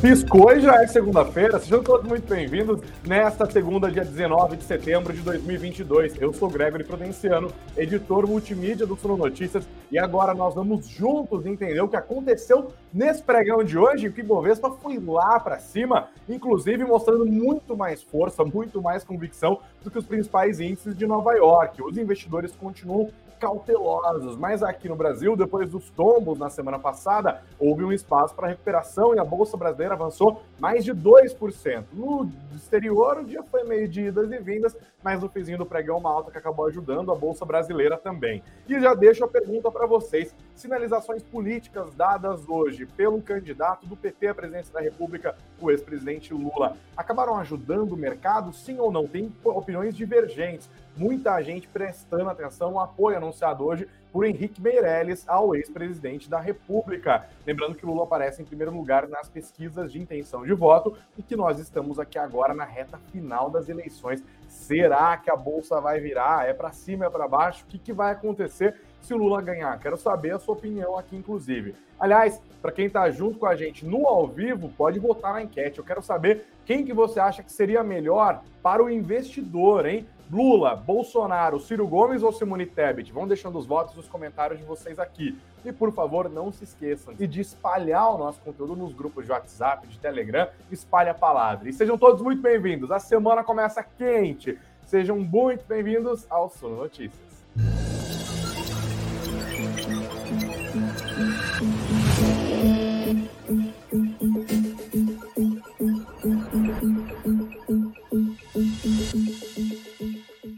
Piscou e já é segunda-feira. Sejam todos muito bem-vindos nesta segunda, dia 19 de setembro de 2022. Eu sou Gregory Prudenciano, editor multimídia do Suno Notícias, e agora nós vamos juntos entender o que aconteceu nesse pregão de hoje, que o foi lá para cima, inclusive mostrando muito mais força, muito mais convicção do que os principais índices de Nova York. Os investidores continuam cautelosos. Mas aqui no Brasil, depois dos tombos na semana passada, houve um espaço para recuperação e a Bolsa Brasileira avançou mais de 2%. No exterior, o dia foi meio de idas e vindas, mas no fizinho do pregão, uma alta que acabou ajudando a Bolsa Brasileira também. E já deixo a pergunta para vocês: sinalizações políticas dadas hoje pelo candidato do PT à presidência da República, o ex-presidente Lula, acabaram ajudando o mercado, sim ou não? Tem opiniões divergentes muita gente prestando atenção ao apoio anunciado hoje por Henrique Meirelles ao ex-presidente da República. Lembrando que Lula aparece em primeiro lugar nas pesquisas de intenção de voto e que nós estamos aqui agora na reta final das eleições. Será que a bolsa vai virar? É para cima, é para baixo? O que, que vai acontecer se o Lula ganhar? Quero saber a sua opinião aqui, inclusive. Aliás, para quem está junto com a gente no ao vivo, pode votar na enquete. Eu quero saber quem que você acha que seria melhor para o investidor, hein? Lula, Bolsonaro, Ciro Gomes ou Simone Tebet? Vão deixando os votos nos comentários de vocês aqui. E por favor, não se esqueçam de espalhar o nosso conteúdo nos grupos de WhatsApp, de Telegram, espalhe a palavra. E sejam todos muito bem-vindos. A semana começa quente. Sejam muito bem-vindos ao Sono Notícias.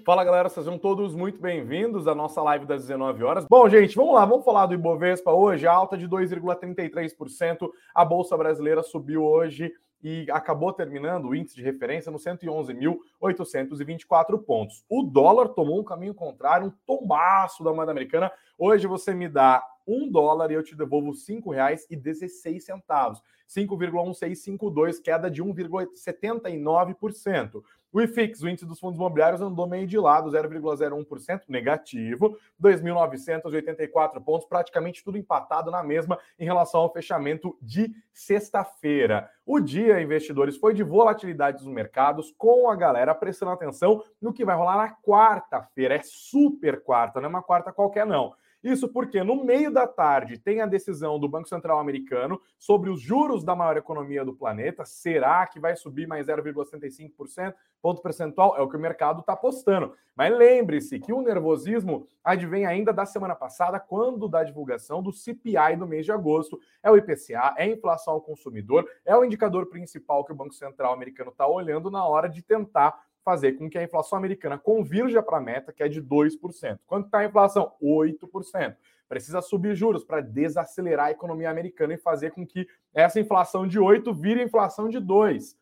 Fala galera, sejam todos muito bem-vindos à nossa live das 19 horas. Bom, gente, vamos lá, vamos falar do Ibovespa hoje, alta de 2,33%. A bolsa brasileira subiu hoje e acabou terminando o índice de referência no 111.824 pontos. O dólar tomou um caminho contrário, um tombaço da moeda americana. Hoje você me dá um dólar e eu te devolvo cinco reais e 16 centavos. 5,1652, queda de 1,79%. O IFIX, o índice dos fundos imobiliários, andou meio de lado, 0,01% negativo, 2.984 pontos, praticamente tudo empatado na mesma em relação ao fechamento de sexta-feira. O dia, investidores, foi de volatilidade dos mercados, com a galera prestando atenção no que vai rolar na quarta-feira. É super quarta, não é uma quarta qualquer, não. Isso porque no meio da tarde tem a decisão do Banco Central americano sobre os juros da maior economia do planeta. Será que vai subir mais 0,75%? Ponto percentual é o que o mercado está apostando. Mas lembre-se que o nervosismo advém ainda da semana passada, quando da divulgação do CPI do mês de agosto. É o IPCA, é a inflação ao consumidor, é o indicador principal que o Banco Central americano está olhando na hora de tentar fazer com que a inflação americana convirja para a meta, que é de 2%. Quanto está a inflação? 8%. Precisa subir juros para desacelerar a economia americana e fazer com que essa inflação de 8 vire inflação de 2.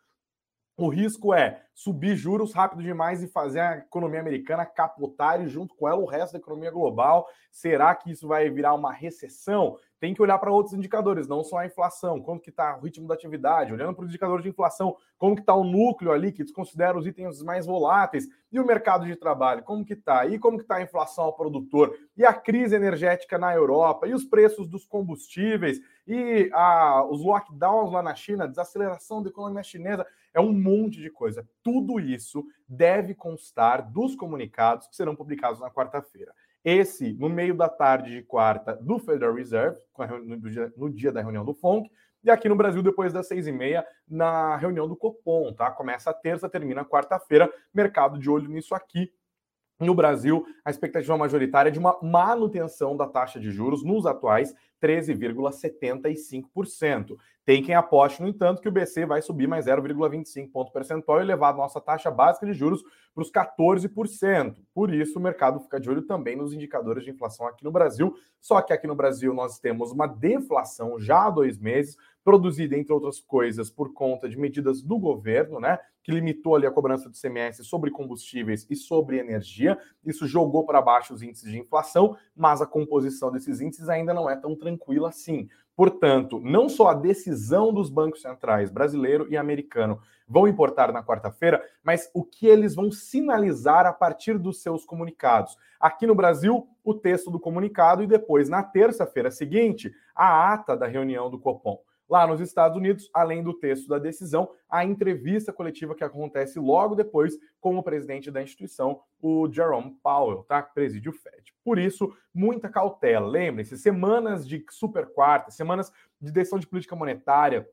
O risco é subir juros rápido demais e fazer a economia americana capotar e junto com ela o resto da economia global. Será que isso vai virar uma recessão? tem que olhar para outros indicadores, não só a inflação, como que está o ritmo da atividade, olhando para os indicadores de inflação, como que está o núcleo ali, que desconsidera os itens mais voláteis, e o mercado de trabalho, como que está, e como que está a inflação ao produtor, e a crise energética na Europa, e os preços dos combustíveis, e a, os lockdowns lá na China, desaceleração da economia chinesa, é um monte de coisa. Tudo isso deve constar dos comunicados que serão publicados na quarta-feira. Esse, no meio da tarde de quarta, do Federal Reserve, no dia, da reunião do FONC, e aqui no Brasil, depois das seis e meia, na reunião do Copom, tá? Começa a terça, termina quarta-feira, mercado de olho nisso aqui. No Brasil, a expectativa majoritária é de uma manutenção da taxa de juros nos atuais 13,75%. Tem quem aposte, no entanto, que o BC vai subir mais 0,25 ponto percentual e levar a nossa taxa básica de juros para os 14%. Por isso, o mercado fica de olho também nos indicadores de inflação aqui no Brasil. Só que aqui no Brasil nós temos uma deflação já há dois meses, produzida, entre outras coisas, por conta de medidas do governo, né? Que limitou ali a cobrança do CMS sobre combustíveis e sobre energia. Isso jogou para baixo os índices de inflação, mas a composição desses índices ainda não é tão tranquila assim. Portanto, não só a decisão dos bancos centrais brasileiro e americano vão importar na quarta-feira, mas o que eles vão sinalizar a partir dos seus comunicados. Aqui no Brasil, o texto do comunicado e depois, na terça-feira seguinte, a ata da reunião do Copom. Lá nos Estados Unidos, além do texto da decisão, a entrevista coletiva que acontece logo depois com o presidente da instituição, o Jerome Powell, tá? Presídio Fed. Por isso, muita cautela. Lembrem-se, semanas de super quarta, semanas de decisão de política monetária,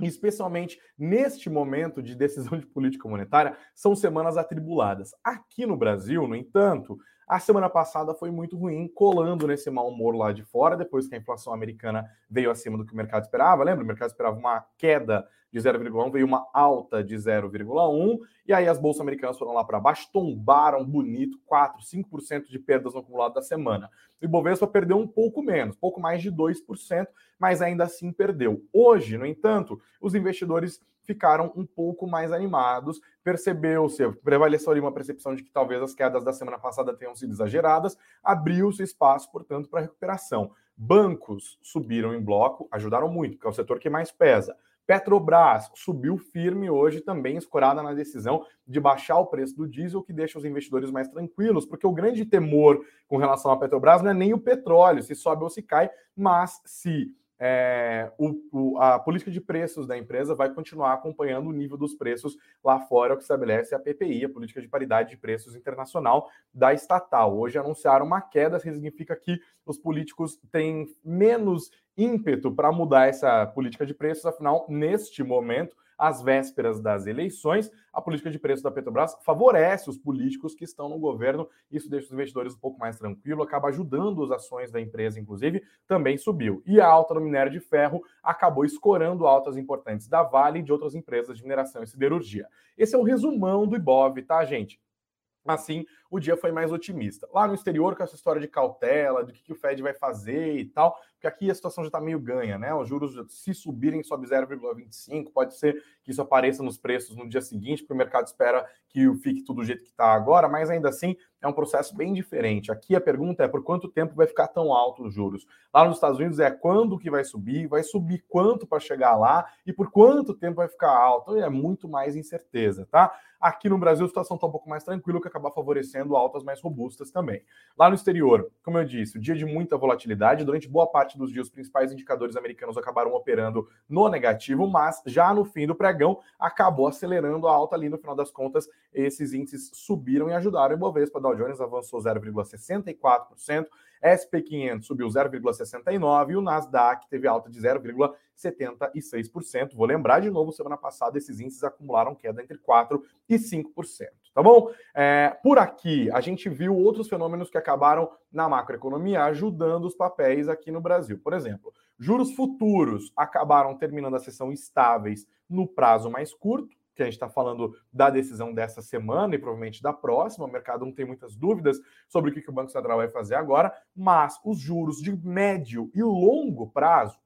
especialmente neste momento de decisão de política monetária, são semanas atribuladas. Aqui no Brasil, no entanto, a semana passada foi muito ruim, colando nesse mau humor lá de fora, depois que a inflação americana veio acima do que o mercado esperava. Lembra? O mercado esperava uma queda de 0,1, veio uma alta de 0,1, e aí as bolsas americanas foram lá para baixo, tombaram bonito, 4, 5% de perdas no acumulado da semana. O Ibovespa perdeu um pouco menos, pouco mais de 2%, mas ainda assim perdeu. Hoje, no entanto, os investidores ficaram um pouco mais animados. Percebeu-se, prevaleceu ali uma percepção de que talvez as quedas da semana passada tenham sido exageradas, abriu-se espaço, portanto, para recuperação. Bancos subiram em bloco, ajudaram muito, porque é o setor que mais pesa. Petrobras subiu firme hoje também, escorada na decisão de baixar o preço do diesel, que deixa os investidores mais tranquilos, porque o grande temor com relação à Petrobras não é nem o petróleo, se sobe ou se cai, mas se é, o, o, a política de preços da empresa vai continuar acompanhando o nível dos preços lá fora, o que estabelece a PPI, a Política de Paridade de Preços Internacional da estatal. Hoje anunciaram uma queda, significa que os políticos têm menos ímpeto para mudar essa política de preços, afinal, neste momento, às vésperas das eleições, a política de preço da Petrobras favorece os políticos que estão no governo. Isso deixa os investidores um pouco mais tranquilos, acaba ajudando as ações da empresa, inclusive, também subiu. E a alta no minério de ferro acabou escorando altas importantes da Vale e de outras empresas de mineração e siderurgia. Esse é o resumão do Ibov, tá, gente? Assim, o dia foi mais otimista. Lá no exterior, com essa história de cautela, do que, que o Fed vai fazer e tal, porque aqui a situação já está meio ganha, né? Os juros, se subirem, sobe 0,25, pode ser que isso apareça nos preços no dia seguinte, porque o mercado espera que fique tudo do jeito que está agora, mas ainda assim é um processo bem diferente. Aqui a pergunta é por quanto tempo vai ficar tão alto os juros. Lá nos Estados Unidos é quando que vai subir, vai subir quanto para chegar lá e por quanto tempo vai ficar alto. Então, é muito mais incerteza, tá? Aqui no Brasil a situação está um pouco mais tranquila, o que acaba favorecendo altas mais robustas também. Lá no exterior, como eu disse, dia de muita volatilidade, durante boa parte dos dias os principais indicadores americanos acabaram operando no negativo, mas já no fim do pregão acabou acelerando a alta ali no final das contas, esses índices subiram e ajudaram o Ibovespa, Dow Jones avançou 0,64%, SP500 subiu 0,69% e o Nasdaq teve alta de 0,76%. Vou lembrar de novo, semana passada esses índices acumularam queda entre 4% e 5%, tá bom? É, por aqui, a gente viu outros fenômenos que acabaram na macroeconomia ajudando os papéis aqui no Brasil. Por exemplo, juros futuros acabaram terminando a sessão estáveis no prazo mais curto, que a gente está falando da decisão dessa semana e provavelmente da próxima. O mercado não tem muitas dúvidas sobre o que, que o Banco Central vai fazer agora, mas os juros de médio e longo prazo,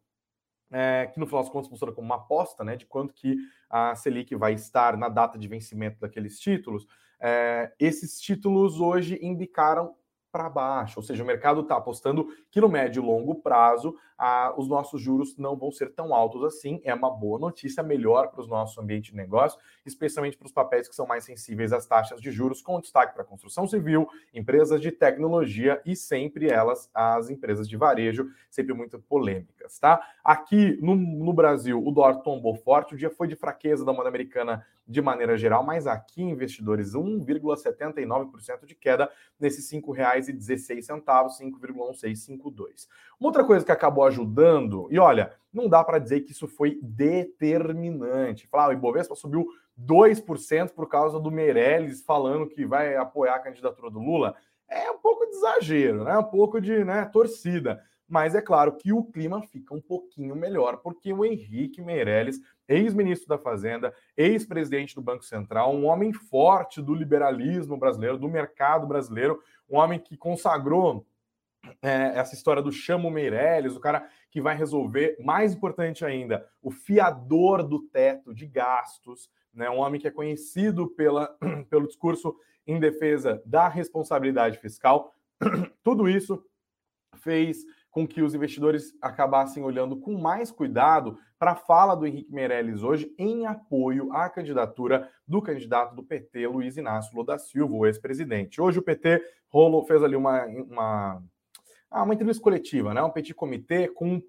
é, que no final das contas funciona como uma aposta né, de quanto que a Selic vai estar na data de vencimento daqueles títulos, é, esses títulos hoje indicaram para baixo, ou seja, o mercado está apostando que no médio e longo prazo ah, os nossos juros não vão ser tão altos assim. É uma boa notícia, melhor para o nosso ambiente de negócio, especialmente para os papéis que são mais sensíveis às taxas de juros, com destaque para construção civil, empresas de tecnologia e sempre elas, as empresas de varejo, sempre muito polêmicas, tá? Aqui no, no Brasil, o dólar tombou forte, o dia foi de fraqueza da moeda americana de maneira geral, mas aqui, investidores, 1,79% de queda nesses R$ 5,16, 5,1652. Uma outra coisa que acabou ajudando, e olha, não dá para dizer que isso foi determinante. Falar, ah, o Ibovespa subiu 2% por causa do Meirelles falando que vai apoiar a candidatura do Lula. É um pouco de exagero, né? Um pouco de né, torcida. Mas é claro que o clima fica um pouquinho melhor, porque o Henrique Meirelles ex-ministro da Fazenda, ex-presidente do Banco Central, um homem forte do liberalismo brasileiro, do mercado brasileiro, um homem que consagrou é, essa história do chamo Meirelles, o cara que vai resolver, mais importante ainda, o fiador do teto de gastos, né? um homem que é conhecido pela, pelo discurso em defesa da responsabilidade fiscal. Tudo isso fez com que os investidores acabassem olhando com mais cuidado para a fala do Henrique Meirelles hoje em apoio à candidatura do candidato do PT, Luiz Inácio Lula da Silva, o ex-presidente. Hoje o PT rolou, fez ali uma, uma, ah, uma entrevista coletiva, né? um petit comitê com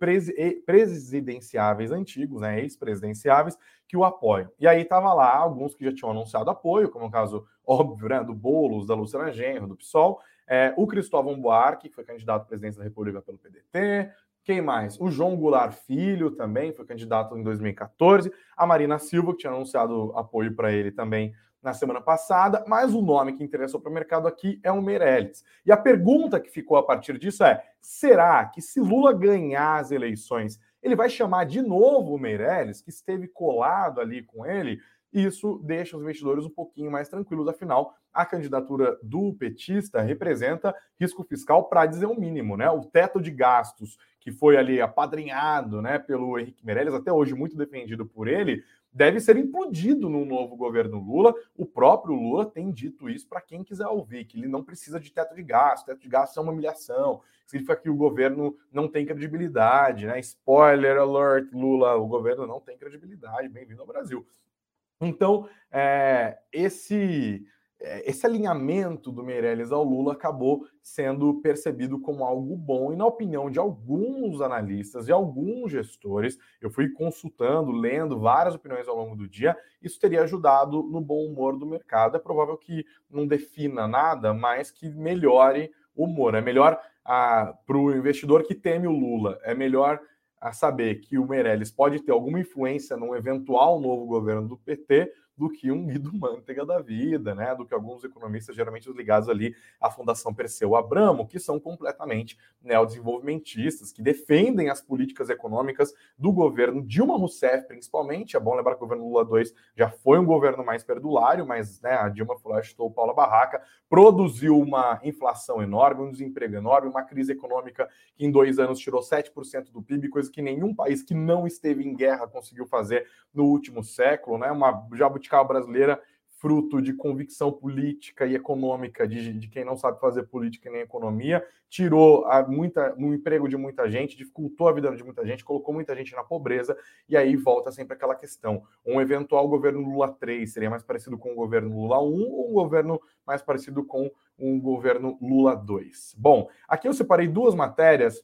presidenciáveis antigos, né? ex-presidenciáveis, que o apoiam. E aí estava lá alguns que já tinham anunciado apoio, como o caso óbvio né? do Boulos, da Luciana Genro, do PSOL, é, o Cristóvão Buarque, que foi candidato à presidência da República pelo PDT. Quem mais? O João Goulart Filho também foi candidato em 2014. A Marina Silva, que tinha anunciado apoio para ele também na semana passada. Mas o nome que interessou para o mercado aqui é o Meirelles. E a pergunta que ficou a partir disso é: será que se Lula ganhar as eleições, ele vai chamar de novo o Meirelles, que esteve colado ali com ele? Isso deixa os investidores um pouquinho mais tranquilos, afinal, a candidatura do petista representa risco fiscal para dizer o um mínimo, né? O teto de gastos que foi ali apadrinhado, né, pelo Henrique Meirelles, até hoje muito defendido por ele, deve ser implodido no novo governo Lula. O próprio Lula tem dito isso para quem quiser ouvir, que ele não precisa de teto de gastos, teto de gastos é uma humilhação, significa que o governo não tem credibilidade, né? Spoiler alert, Lula, o governo não tem credibilidade, bem-vindo ao Brasil. Então, é, esse esse alinhamento do Meirelles ao Lula acabou sendo percebido como algo bom, e na opinião de alguns analistas e alguns gestores, eu fui consultando, lendo várias opiniões ao longo do dia, isso teria ajudado no bom humor do mercado. É provável que não defina nada, mas que melhore o humor. É melhor ah, para o investidor que teme o Lula, é melhor a saber que o Meirelles pode ter alguma influência num eventual novo governo do PT do que um Guido Mantega da vida, né? Do que alguns economistas, geralmente ligados ali à Fundação Perseu Abramo, que são completamente neodesenvolvimentistas, que defendem as políticas econômicas do governo Dilma Rousseff, principalmente. É bom lembrar que o governo Lula II já foi um governo mais perdulário, mas né, a Dilma chutou Paula Barraca, produziu uma inflação enorme, um desemprego enorme, uma crise econômica que em dois anos tirou 7% do PIB, coisa que nenhum país que não esteve em guerra conseguiu fazer no último século, né? Uma jabuticaba brasileira fruto de convicção política e econômica de, de quem não sabe fazer política nem economia, tirou a muita, o emprego de muita gente, dificultou a vida de muita gente, colocou muita gente na pobreza, e aí volta sempre aquela questão. Um eventual governo Lula 3 seria mais parecido com o governo Lula 1 ou um governo mais parecido com um governo Lula 2? Bom, aqui eu separei duas matérias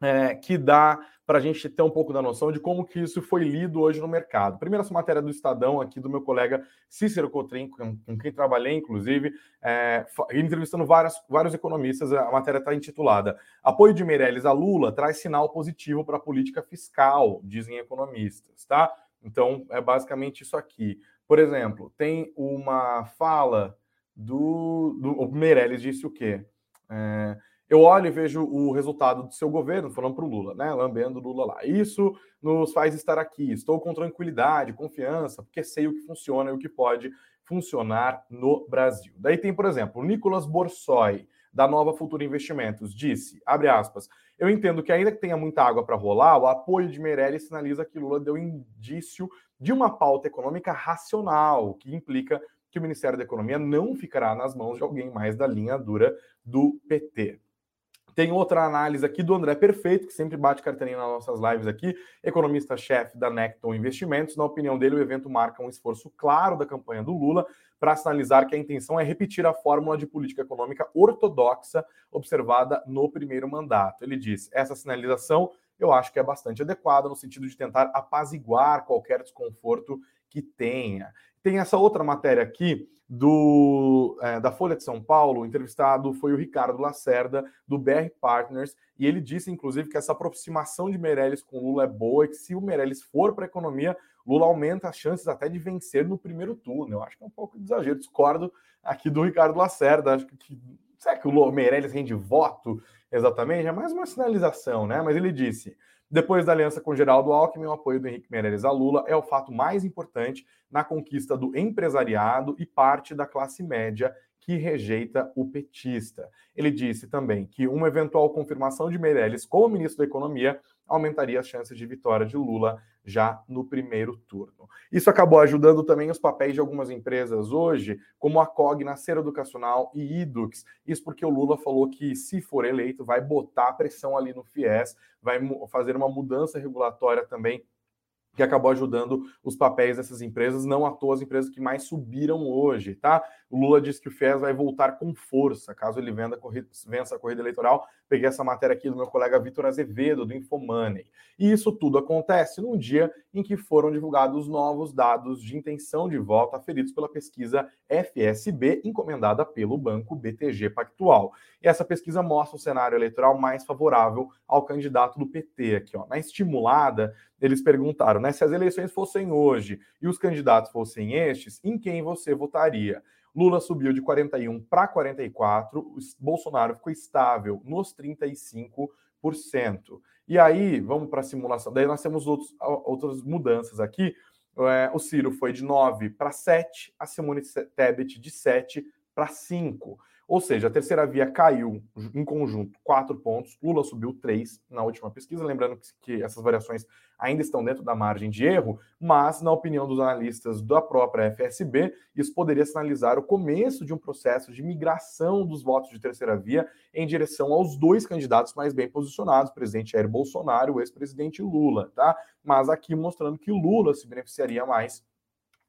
é, que dá para a gente ter um pouco da noção de como que isso foi lido hoje no mercado. Primeiro, essa matéria do Estadão aqui do meu colega Cícero Cotrim, com, com quem trabalhei, inclusive, é, entrevistando várias, vários economistas. A matéria está intitulada Apoio de Meirelles a Lula traz sinal positivo para a política fiscal, dizem economistas, tá? Então, é basicamente isso aqui. Por exemplo, tem uma fala do, do o Meirelles disse o quê? É, eu olho e vejo o resultado do seu governo, falando para o Lula, né? Lambendo Lula lá. Isso nos faz estar aqui. Estou com tranquilidade, confiança, porque sei o que funciona e o que pode funcionar no Brasil. Daí tem, por exemplo, o Nicolas Borsoi, da Nova Futura Investimentos, disse, abre aspas, eu entendo que ainda que tenha muita água para rolar, o apoio de Meirelles sinaliza que Lula deu indício de uma pauta econômica racional, que implica que o Ministério da Economia não ficará nas mãos de alguém mais da linha dura do PT. Tem outra análise aqui do André Perfeito, que sempre bate carteirinha nas nossas lives aqui, economista-chefe da Necton Investimentos. Na opinião dele, o evento marca um esforço claro da campanha do Lula para sinalizar que a intenção é repetir a fórmula de política econômica ortodoxa observada no primeiro mandato. Ele diz: essa sinalização eu acho que é bastante adequada no sentido de tentar apaziguar qualquer desconforto que tenha. Tem essa outra matéria aqui do, é, da Folha de São Paulo, o entrevistado foi o Ricardo Lacerda, do BR Partners, e ele disse, inclusive, que essa aproximação de Meirelles com Lula é boa e que se o Meirelles for para a economia, Lula aumenta as chances até de vencer no primeiro turno. Eu acho que é um pouco de exagero, discordo aqui do Ricardo Lacerda, acho que será que o Meirelles rende voto exatamente? É mais uma sinalização, né? Mas ele disse: depois da aliança com Geraldo Alckmin, o apoio do Henrique Meirelles a Lula é o fato mais importante na conquista do empresariado e parte da classe média que rejeita o petista. Ele disse também que uma eventual confirmação de Meirelles como ministro da Economia aumentaria as chances de vitória de Lula já no primeiro turno. Isso acabou ajudando também os papéis de algumas empresas hoje, como a COG na Ser Educacional e Idux. Isso porque o Lula falou que, se for eleito, vai botar pressão ali no FIES, vai fazer uma mudança regulatória também que acabou ajudando os papéis dessas empresas, não à toa as empresas que mais subiram hoje, tá? O Lula disse que o FIES vai voltar com força, caso ele venda, vença a corrida eleitoral. Peguei essa matéria aqui do meu colega Vitor Azevedo, do Infomoney. E isso tudo acontece num dia em que foram divulgados novos dados de intenção de voto aferidos pela pesquisa FSB, encomendada pelo banco BTG Pactual. E essa pesquisa mostra o cenário eleitoral mais favorável ao candidato do PT aqui, ó. Na estimulada, eles perguntaram, né, se as eleições fossem hoje e os candidatos fossem estes, em quem você votaria? Lula subiu de 41 para 44, Bolsonaro ficou estável nos 35%. E aí, vamos para a simulação. Daí nós temos outros, outras mudanças aqui. É, o Ciro foi de 9 para 7, a Simone Tebet de 7 para 5. Ou seja, a terceira via caiu em conjunto quatro pontos, Lula subiu três na última pesquisa. Lembrando que, essas variações ainda estão dentro da margem de erro, mas, na opinião dos analistas da própria FSB, isso poderia sinalizar o começo de um processo de migração dos votos de terceira via em direção aos dois candidatos mais bem posicionados, o presidente Jair Bolsonaro e o ex-presidente Lula, tá? Mas aqui mostrando que Lula se beneficiaria mais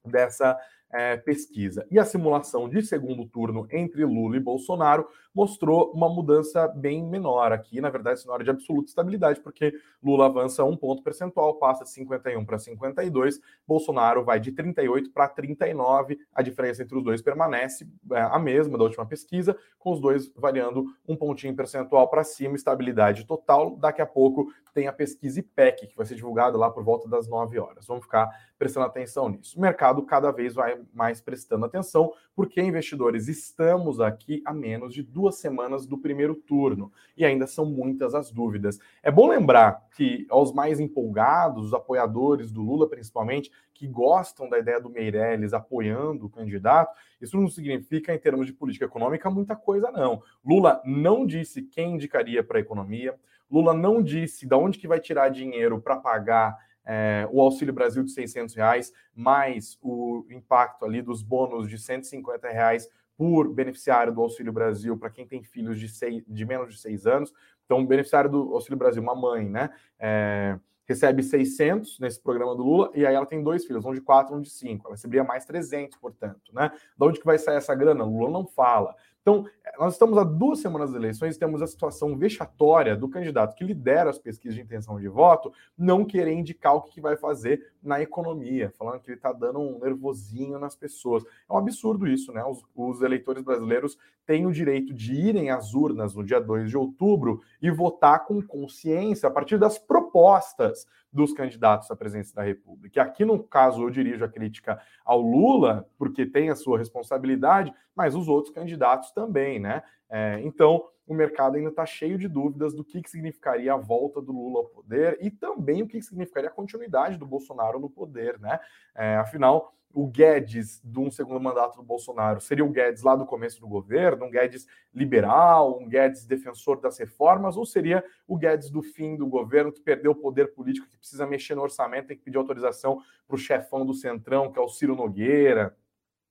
dessa é, pesquisa. E a simulação de segundo turno entre Lula e Bolsonaro mostrou uma mudança bem menor aqui, na verdade, cenário de absoluta estabilidade, porque Lula avança um ponto percentual, passa de 51 para 52, Bolsonaro vai de 38 para 39, a diferença entre os dois permanece é, a mesma da última pesquisa, com os dois variando um pontinho percentual para cima, estabilidade total. Daqui a pouco tem a pesquisa IPEC, que vai ser divulgada lá por volta das 9 horas. Vamos ficar prestando atenção nisso. O mercado cada vez vai mais prestando atenção, porque investidores estamos aqui a menos de duas semanas do primeiro turno e ainda são muitas as dúvidas. É bom lembrar que aos mais empolgados, os apoiadores do Lula principalmente, que gostam da ideia do Meirelles apoiando o candidato, isso não significa, em termos de política econômica, muita coisa, não. Lula não disse quem indicaria para a economia. Lula não disse de onde que vai tirar dinheiro para pagar é, o Auxílio Brasil de 600 reais, mais o impacto ali dos bônus de 150 reais por beneficiário do Auxílio Brasil para quem tem filhos de, seis, de menos de seis anos. Então, beneficiário do Auxílio Brasil, uma mãe, né? É, recebe 600 nesse programa do Lula e aí ela tem dois filhos, um de quatro, um de cinco. Ela receberia mais 300, portanto, né? De onde que vai sair essa grana? Lula não fala. Então, nós estamos há duas semanas das eleições, temos a situação vexatória do candidato que lidera as pesquisas de intenção de voto não querer indicar o que vai fazer na economia, falando que ele está dando um nervosinho nas pessoas. É um absurdo isso, né? Os, os, eleitores brasileiros têm o direito de irem às urnas no dia 2 de outubro e votar com consciência a partir das propostas dos candidatos à presidência da República. E aqui, no caso, eu dirijo a crítica ao Lula, porque tem a sua responsabilidade, mas os outros candidatos também, né? É, então, o mercado ainda está cheio de dúvidas do que, que significaria a volta do Lula ao poder e também o que, que significaria a continuidade do Bolsonaro no poder, né? É, afinal, o Guedes de um segundo mandato do Bolsonaro seria o Guedes lá do começo do governo, um Guedes liberal, um Guedes defensor das reformas, ou seria o Guedes do fim do governo que perdeu o poder político, que precisa mexer no orçamento, tem que pedir autorização para o chefão do Centrão, que é o Ciro Nogueira,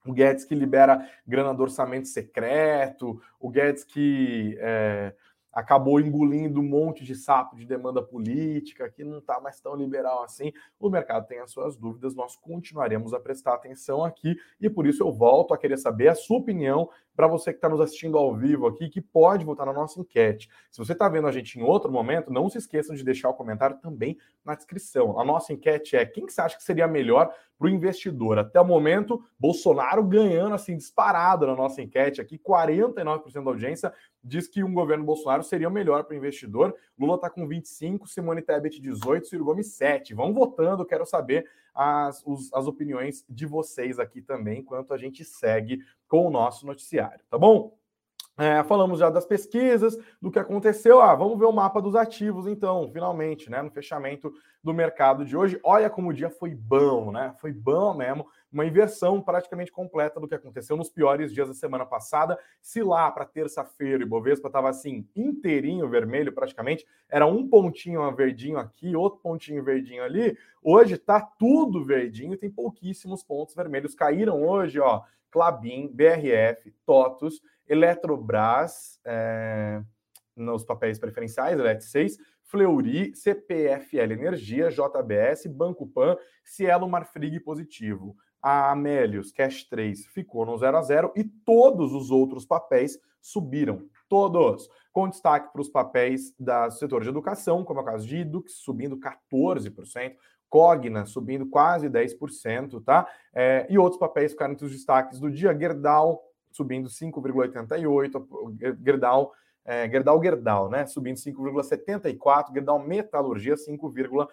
o Guedes que libera grana do orçamento secreto, o Guedes que é, acabou engolindo um monte de sapo de demanda política, que não está mais tão liberal assim. O mercado tem as suas dúvidas, nós continuaremos a prestar atenção aqui e por isso eu volto a querer saber a sua opinião para você que está nos assistindo ao vivo aqui, que pode votar na nossa enquete. Se você está vendo a gente em outro momento, não se esqueçam de deixar o comentário também na descrição. A nossa enquete é quem que você acha que seria melhor para o investidor? Até o momento, Bolsonaro ganhando assim disparado na nossa enquete aqui, 49% da audiência diz que um governo Bolsonaro seria o melhor para o investidor. Lula está com 25, Simone Tebet 18, Ciro Gomes 7. Vão votando, quero saber as, os, as opiniões de vocês aqui também, enquanto a gente segue com o nosso noticiário, tá bom? É, falamos já das pesquisas, do que aconteceu. Ah, vamos ver o mapa dos ativos, então, finalmente, né? No fechamento do mercado de hoje. Olha como o dia foi bom, né? Foi bom mesmo. Uma inversão praticamente completa do que aconteceu nos piores dias da semana passada. Se lá para terça-feira o Bovespa estava assim, inteirinho vermelho praticamente, era um pontinho verdinho aqui, outro pontinho verdinho ali. Hoje tá tudo verdinho, tem pouquíssimos pontos vermelhos. Caíram hoje, ó, Clabin, BRF, TOTUS Eletrobras, é, nos papéis preferenciais, ELET 6, Fleury, CPFL Energia, JBS, Banco Pan, Cielo Marfrig positivo. A Amélios, Cash 3, ficou no 0 a 0 e todos os outros papéis subiram. Todos. Com destaque para os papéis do setor de educação, como é o caso de Idux, subindo 14%, Cogna subindo quase 10%, tá? É, e outros papéis ficaram entre os destaques do dia. Gerdau subindo 5,88%, Gerdau, é, Gerdau Gerdau, né, subindo 5,74%, Gerdau Metalurgia 5,88%.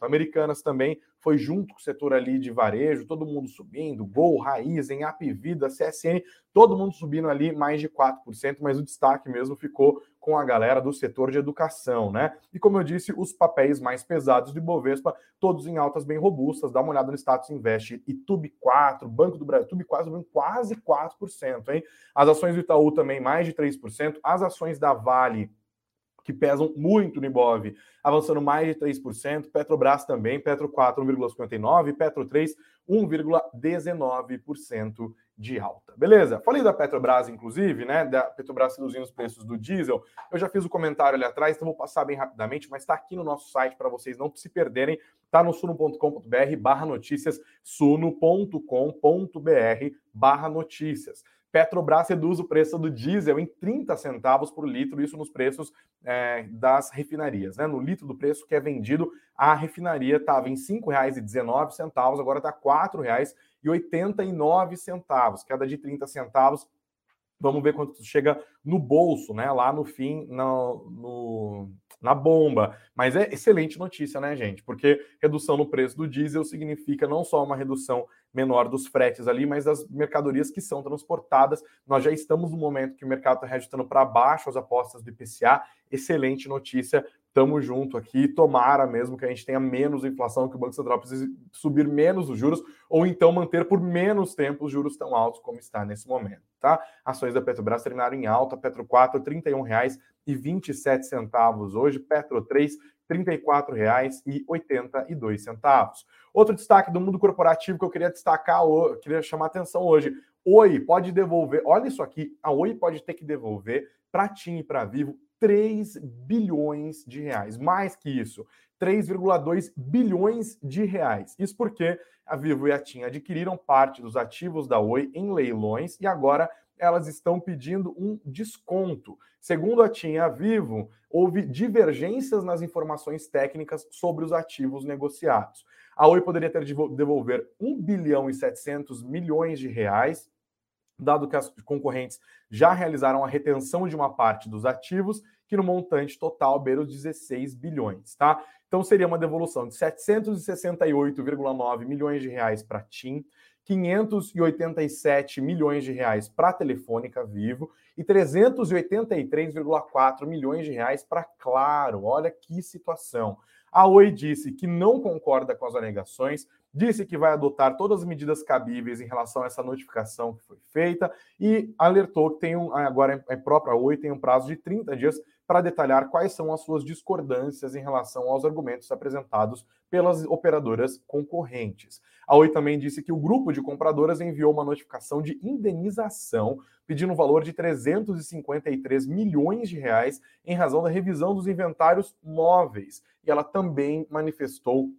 Americanas também foi junto com o setor ali de varejo, todo mundo subindo, Gol, Raizen, Apivida, CSN, todo mundo subindo ali mais de 4%, mas o destaque mesmo ficou com a galera do setor de educação, né? E como eu disse, os papéis mais pesados do Ibovespa, todos em altas bem robustas. Dá uma olhada no status Invest e Tube 4, Banco do Brasil, Tube 4 quase 4%, hein? As ações do Itaú também mais de 3%, as ações da Vale que pesam muito no Ibov, avançando mais de 3%, Petrobras também, Petro 4, 1,59%, Petro 3, 1,19% de alta. Beleza? Falei da Petrobras, inclusive, né? Da Petrobras reduzindo os preços do diesel. Eu já fiz o um comentário ali atrás, então vou passar bem rapidamente, mas está aqui no nosso site para vocês não se perderem. Está no suno.com.br barra notícias, suno.com.br barra notícias. Petrobras reduz o preço do diesel em 30 centavos por litro, isso nos preços é, das refinarias. Né? No litro do preço que é vendido, a refinaria estava em R$ 5,19, agora está R$ 4,89, queda de 30 centavos. Vamos ver quanto chega no bolso, né? Lá no fim, no, no na bomba. Mas é excelente notícia, né, gente? Porque redução no preço do diesel significa não só uma redução menor dos fretes ali, mas das mercadorias que são transportadas. Nós já estamos no momento que o mercado está reajustando para baixo as apostas do IPCA. Excelente notícia. Tamo junto aqui. Tomara mesmo que a gente tenha menos inflação, que o Banco Central precise subir menos os juros, ou então manter por menos tempo os juros tão altos como está nesse momento, tá? Ações da Petrobras terminaram em alta, Petro 4, R$ 31,27 hoje, Petro 3, R$ 34,82. Outro destaque do mundo corporativo que eu queria destacar, eu queria chamar atenção hoje. Oi pode devolver, olha isso aqui, a Oi pode ter que devolver para TIM e para Vivo 3 bilhões de reais. Mais que isso, 3,2 bilhões de reais. Isso porque a Vivo e a TIM adquiriram parte dos ativos da Oi em leilões e agora elas estão pedindo um desconto. Segundo a TIM e a Vivo, houve divergências nas informações técnicas sobre os ativos negociados. A Oi poderia ter de devolver 1 bilhão e 700 milhões de reais, dado que as concorrentes já realizaram a retenção de uma parte dos ativos, que no montante total beira os 16 bilhões, tá? Então seria uma devolução de 768,9 milhões de reais para a TIM, 587 milhões de reais para a Telefônica Vivo e 383,4 milhões de reais para Claro. Olha que situação. A Oi disse que não concorda com as alegações, disse que vai adotar todas as medidas cabíveis em relação a essa notificação que foi feita e alertou que tem um, agora a própria Oi tem um prazo de 30 dias para detalhar quais são as suas discordâncias em relação aos argumentos apresentados pelas operadoras concorrentes. A Oi também disse que o grupo de compradoras enviou uma notificação de indenização pedindo um valor de 353 milhões de reais em razão da revisão dos inventários móveis. E ela também manifestou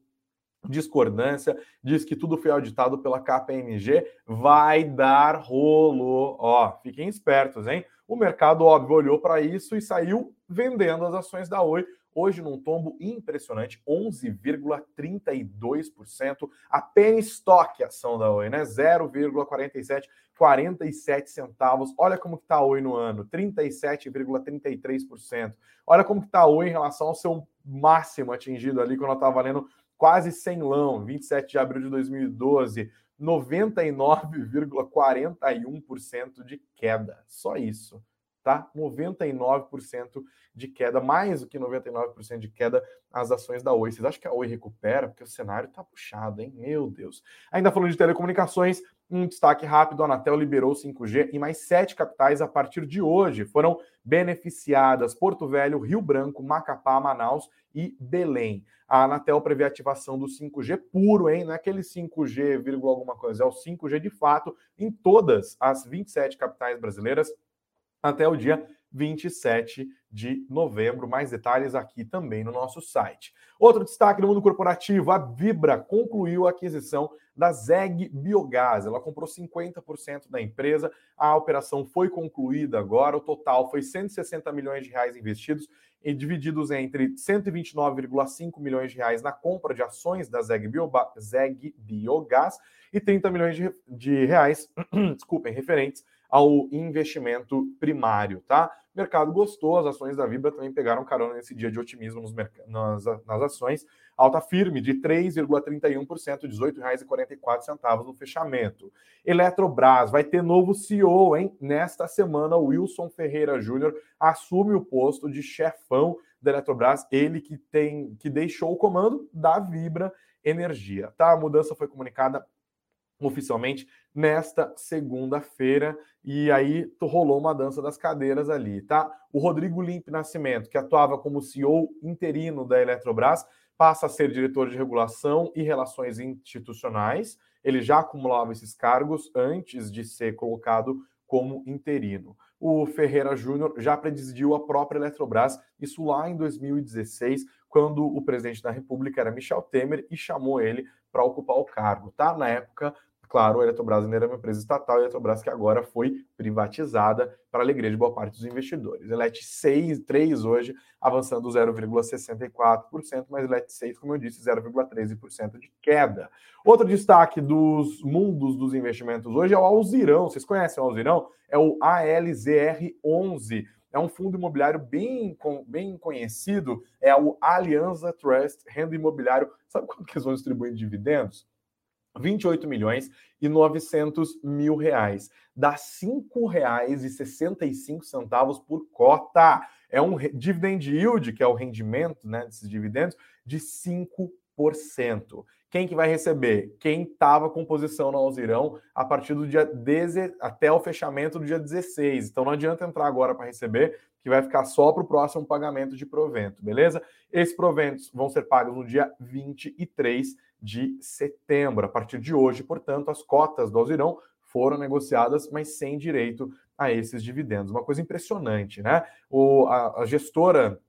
discordância, diz que tudo foi auditado pela KPMG, vai dar rolo. Ó, fiquem espertos, hein? O mercado, óbvio, olhou para isso e saiu vendendo as ações da Oi. Hoje, num tombo impressionante, 11,32%. A penny stock ação da Oi, né? 0,47, 47 centavos. Olha como está a Oi no ano, 37,33%. Olha como está a Oi em relação ao seu máximo atingido ali quando ela estava valendo quase 100 lão, 27 de abril de 2012. 99,41% de queda. Só isso, tá? 99% de queda, mais do que 99% de queda as ações da Oi. Vocês acham que a Oi recupera? Porque o cenário tá puxado, hein? Meu Deus. Ainda falando de telecomunicações, um destaque rápido: a Anatel liberou 5G em mais sete capitais a partir de hoje. Foram beneficiadas Porto Velho, Rio Branco, Macapá, Manaus e Belém. A Anatel prevê a ativação do 5G puro, hein? Não é aquele 5G, vírgula alguma coisa, é o 5G de fato em todas as 27 capitais brasileiras até o dia 27 de novembro. Mais detalhes aqui também no nosso site. Outro destaque no mundo corporativo: a Vibra concluiu a aquisição da Zeg Biogás. Ela comprou 50% da empresa. A operação foi concluída agora. O total foi 160 milhões de reais investidos e divididos entre 129,5 milhões de reais na compra de ações da Zeg, Bioba, Zeg Biogás e 30 milhões de, de reais, desculpem, referentes ao investimento primário, tá? O mercado gostou, as ações da Vibra também pegaram carona nesse dia de otimismo nos nas, nas ações. Alta firme de 3,31%, R$ 18,44 no fechamento. Eletrobras vai ter novo CEO, hein? Nesta semana, Wilson Ferreira Júnior assume o posto de chefão da Eletrobras, ele que tem que deixou o comando da Vibra Energia, tá? A mudança foi comunicada oficialmente nesta segunda-feira e aí rolou uma dança das cadeiras ali, tá? O Rodrigo Limpe Nascimento, que atuava como CEO interino da Eletrobras, passa a ser diretor de regulação e relações institucionais. Ele já acumulava esses cargos antes de ser colocado como interino. O Ferreira Júnior já presidiu a própria Eletrobras, isso lá em 2016, quando o presidente da República era Michel Temer e chamou ele para ocupar o cargo, tá? Na época, Claro, a Eletrobras ainda era uma empresa estatal, a Eletrobras que agora foi privatizada para a alegria de boa parte dos investidores. Elet 6, 3 hoje, avançando 0,64%, mas Elet 6, como eu disse, 0,13% de queda. Outro destaque dos mundos dos investimentos hoje é o Alzirão. Vocês conhecem o Alzirão? É o ALZR11. É um fundo imobiliário bem, bem conhecido, é o Alianza Trust Renda Imobiliário. Sabe quanto que eles vão distribuir dividendos? 28 milhões e 900 mil reais. Dá R$ 5,65 por cota. É um dividend yield, que é o rendimento né, desses dividendos, de 5%. Quem que vai receber? Quem estava com posição no Alzirão a partir do dia 10 até o fechamento do dia 16. Então não adianta entrar agora para receber, que vai ficar só para o próximo pagamento de provento, beleza? Esses proventos vão ser pagos no dia 23 de setembro. A partir de hoje, portanto, as cotas do Alzirão foram negociadas, mas sem direito a esses dividendos. Uma coisa impressionante, né? O, a, a gestora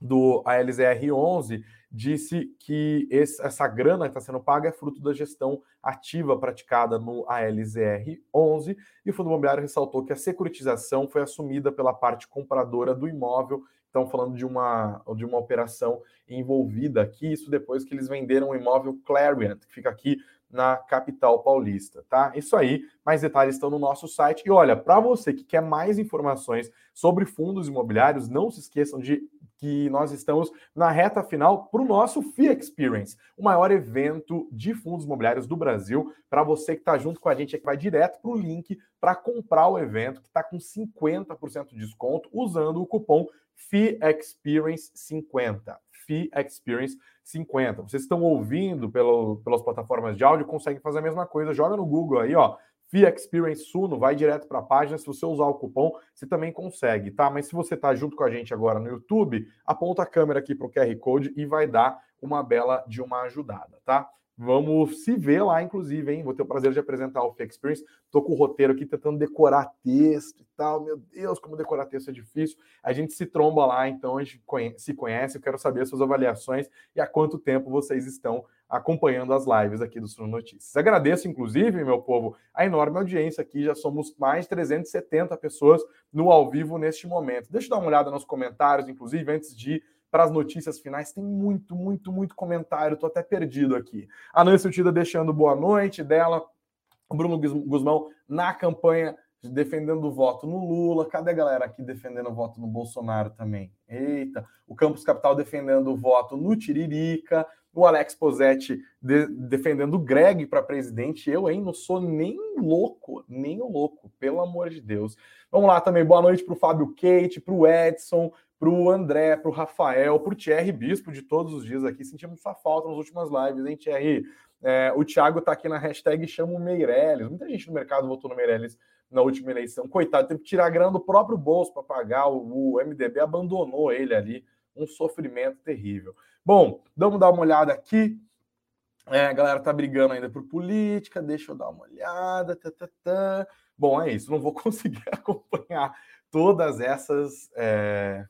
do ALZR11 disse que esse, essa grana que está sendo paga é fruto da gestão ativa praticada no ALZR11 e o Fundo Imobiliário ressaltou que a securitização foi assumida pela parte compradora do imóvel estão falando de uma, de uma operação envolvida aqui, isso depois que eles venderam o imóvel Clarion, que fica aqui na capital paulista, tá? Isso aí, mais detalhes estão no nosso site. E olha, para você que quer mais informações sobre fundos imobiliários, não se esqueçam de que nós estamos na reta final para o nosso FIA Experience, o maior evento de fundos imobiliários do Brasil. Para você que está junto com a gente, é que vai direto para o link para comprar o evento, que está com 50% de desconto, usando o cupom FIA Experience 50. FIA Experience 50. Vocês estão ouvindo pelo, pelas plataformas de áudio, conseguem fazer a mesma coisa. Joga no Google aí, ó. Via Experience Suno, vai direto para a página. Se você usar o cupom, você também consegue, tá? Mas se você está junto com a gente agora no YouTube, aponta a câmera aqui para o QR Code e vai dar uma bela de uma ajudada, tá? Vamos se ver lá, inclusive, hein? Vou ter o prazer de apresentar o Fake Experience. Tô com o roteiro aqui tentando decorar texto e tal. Meu Deus, como decorar texto é difícil. A gente se tromba lá, então a gente se conhece. Eu quero saber as suas avaliações e há quanto tempo vocês estão acompanhando as lives aqui do Suno Notícias. Agradeço, inclusive, meu povo, a enorme audiência aqui. Já somos mais de 370 pessoas no ao vivo neste momento. Deixa eu dar uma olhada nos comentários, inclusive, antes de para as notícias finais. Tem muito, muito, muito comentário. Estou até perdido aqui. A Nancy Utida deixando boa noite dela. O Bruno Guzmão na campanha defendendo o voto no Lula. Cadê a galera aqui defendendo o voto no Bolsonaro também? Eita, o Campus Capital defendendo o voto no Tiririca. O Alex Posetti de, defendendo o Greg para presidente. Eu, hein, não sou nem louco, nem louco, pelo amor de Deus. Vamos lá também, boa noite para o Fábio Kate, para o Edson, para o André, para o Rafael, para o Thierry Bispo de todos os dias aqui. Sentimos sua falta nas últimas lives, hein, Thierry? É, o Thiago está aqui na hashtag chama o Meirelles. Muita gente no mercado votou no Meirelles na última eleição. Coitado, teve que tirar grana do próprio bolso para pagar. O, o MDB abandonou ele ali. Um sofrimento terrível. Bom, vamos dar uma olhada aqui. É, a galera tá brigando ainda por política. Deixa eu dar uma olhada. Tá, tá, tá. Bom, é isso. Não vou conseguir acompanhar todas essas é,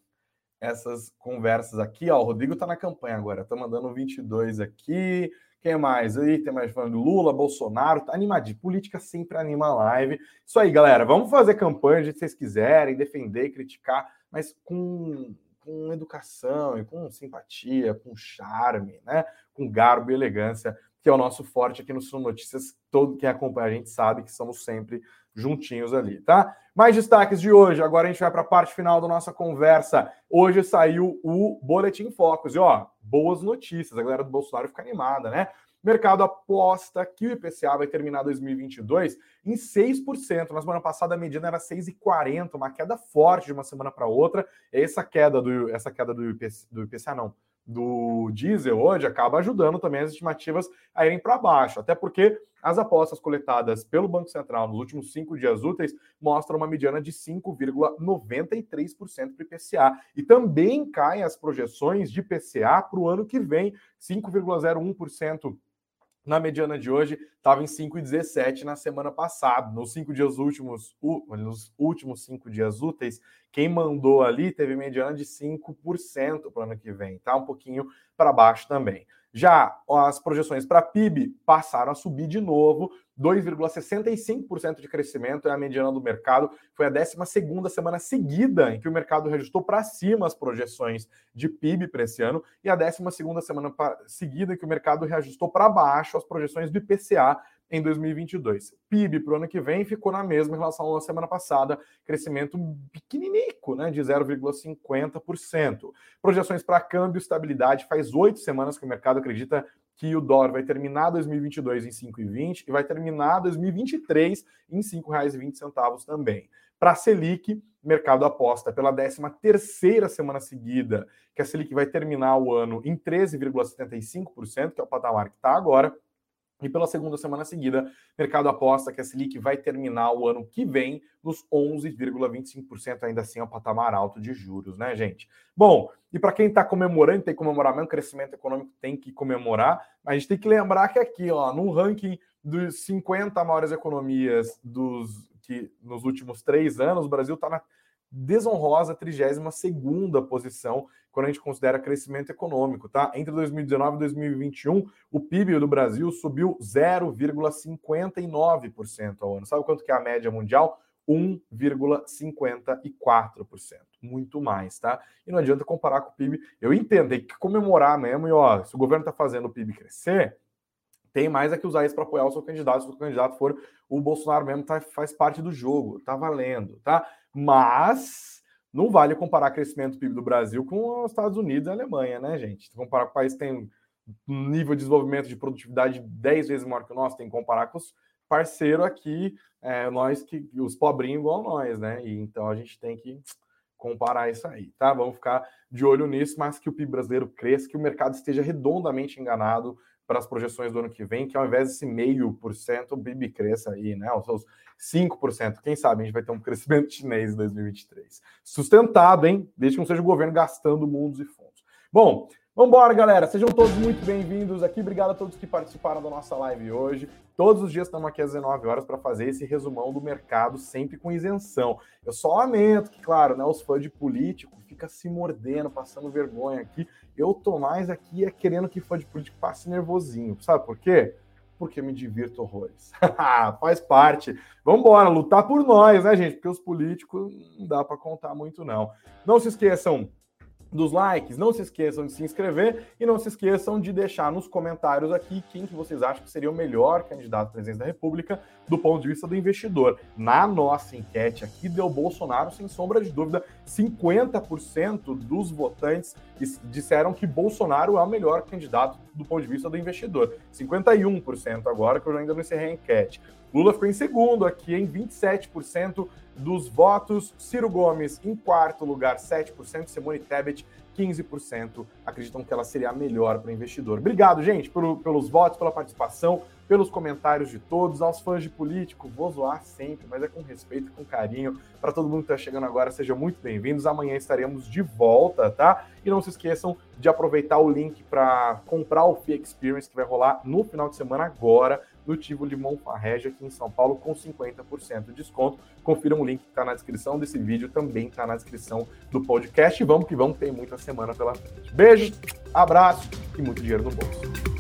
essas conversas aqui. Ó, o Rodrigo tá na campanha agora. Tá mandando 22 aqui. Quem mais? Aí tem mais falando Lula, Bolsonaro, tá animadinho. Política sempre anima a live. Isso aí, galera. Vamos fazer campanha de vocês quiserem, defender, criticar, mas com, com educação e com simpatia, com charme, né? Com garbo e elegância, que é o nosso forte aqui no Sul Notícias. Todo quem acompanha a gente sabe que somos sempre juntinhos ali, tá? Mais destaques de hoje. Agora a gente vai para a parte final da nossa conversa. Hoje saiu o Boletim Focus. E ó, boas notícias. A galera do Bolsonaro fica animada, né? Mercado aposta que o IPCA vai terminar 2022 em 6%. Na semana passada a medida era 6,40, uma queda forte de uma semana para outra. Essa queda do essa queda do do IPCA não, do diesel hoje acaba ajudando também as estimativas a irem para baixo, até porque as apostas coletadas pelo Banco Central nos últimos cinco dias úteis mostram uma mediana de 5,93% para o IPCA. E também caem as projeções de IPCA para o ano que vem, 5,01% na mediana de hoje, estava em 5,17 na semana passada. Nos cinco dias últimos, nos últimos cinco dias úteis, quem mandou ali teve mediana de 5% para o ano que vem, tá? Um pouquinho para baixo também. Já as projeções para PIB passaram a subir de novo, 2,65% de crescimento é a mediana do mercado. Foi a 12 semana seguida em que o mercado reajustou para cima as projeções de PIB para esse ano, e a 12 semana seguida em que o mercado reajustou para baixo as projeções do IPCA em 2022. PIB para o ano que vem ficou na mesma em relação à semana passada, crescimento pequeninico, né, de 0,50%. Projeções para câmbio estabilidade, faz oito semanas que o mercado acredita que o dólar vai terminar 2022 em 5,20 e vai terminar 2023 em R$ 5,20 também. Para a Selic, mercado aposta pela 13 terceira semana seguida que a Selic vai terminar o ano em 13,75%, que é o patamar que está agora, e pela segunda semana seguida, o mercado aposta que a Selic vai terminar o ano que vem nos 11,25%, ainda assim é um patamar alto de juros, né, gente? Bom, e para quem está comemorando, tem que comemorar mesmo, crescimento econômico tem que comemorar, a gente tem que lembrar que aqui, ó, no ranking dos 50 maiores economias dos que nos últimos três anos, o Brasil está na desonrosa 32ª posição quando a gente considera crescimento econômico, tá? Entre 2019 e 2021, o PIB do Brasil subiu 0,59% ao ano. Sabe quanto que é a média mundial? 1,54%. Muito mais, tá? E não adianta comparar com o PIB. Eu entendo, tem que comemorar mesmo. E ó, se o governo está fazendo o PIB crescer, tem mais é que usar isso para apoiar o seu candidato. Se o candidato for o Bolsonaro mesmo, tá, faz parte do jogo, tá valendo, tá? Mas não vale comparar crescimento do PIB do Brasil com os Estados Unidos e a Alemanha, né, gente? Comparar com o país que tem um nível de desenvolvimento de produtividade 10 vezes maior que o nosso, tem que comparar com os parceiros aqui, é, nós que os pobrinhos igual nós, né? E então a gente tem que comparar isso aí, tá? Vamos ficar de olho nisso, mas que o PIB brasileiro cresça, que o mercado esteja redondamente enganado para as projeções do ano que vem, que ao invés desse meio por cento, o PIB cresça aí, né? Os seus 5%. Quem sabe a gente vai ter um crescimento chinês em 2023. Sustentado, hein? Desde que não seja o governo gastando mundos e fundos. Bom, Vamos embora, galera. Sejam todos muito bem-vindos aqui. Obrigado a todos que participaram da nossa live hoje. Todos os dias estamos aqui às 19 horas para fazer esse resumão do mercado, sempre com isenção. Eu só lamento que, claro, né, os fãs de político fica se mordendo, passando vergonha aqui. Eu tô mais aqui é querendo que fã de político passe nervosinho. Sabe por quê? Porque me divirto horrores. Faz parte. Vamos embora, lutar por nós, né, gente? Porque os políticos não dá para contar muito, não. Não se esqueçam dos likes, não se esqueçam de se inscrever e não se esqueçam de deixar nos comentários aqui quem que vocês acham que seria o melhor candidato à presidência da República do ponto de vista do investidor. Na nossa enquete aqui deu Bolsonaro sem sombra de dúvida, 50% dos votantes disseram que Bolsonaro é o melhor candidato do ponto de vista do investidor. 51% agora, que eu ainda não encerrei a enquete. Lula ficou em segundo aqui, em 27% dos votos. Ciro Gomes em quarto lugar, 7%. Simone Tebet, 15% acreditam que ela seria a melhor para o investidor. Obrigado, gente, por, pelos votos, pela participação, pelos comentários de todos. Aos fãs de político, vou zoar sempre, mas é com respeito e com carinho. Para todo mundo que está chegando agora, sejam muito bem-vindos. Amanhã estaremos de volta, tá? E não se esqueçam de aproveitar o link para comprar o Fee Experience, que vai rolar no final de semana agora no Tivoli Monfarrege aqui em São Paulo com 50% de desconto. Confiram o link que está na descrição desse vídeo, também está na descrição do podcast. Vamos que vamos, tem muita semana pela frente. Beijo, abraço e muito dinheiro no bolso.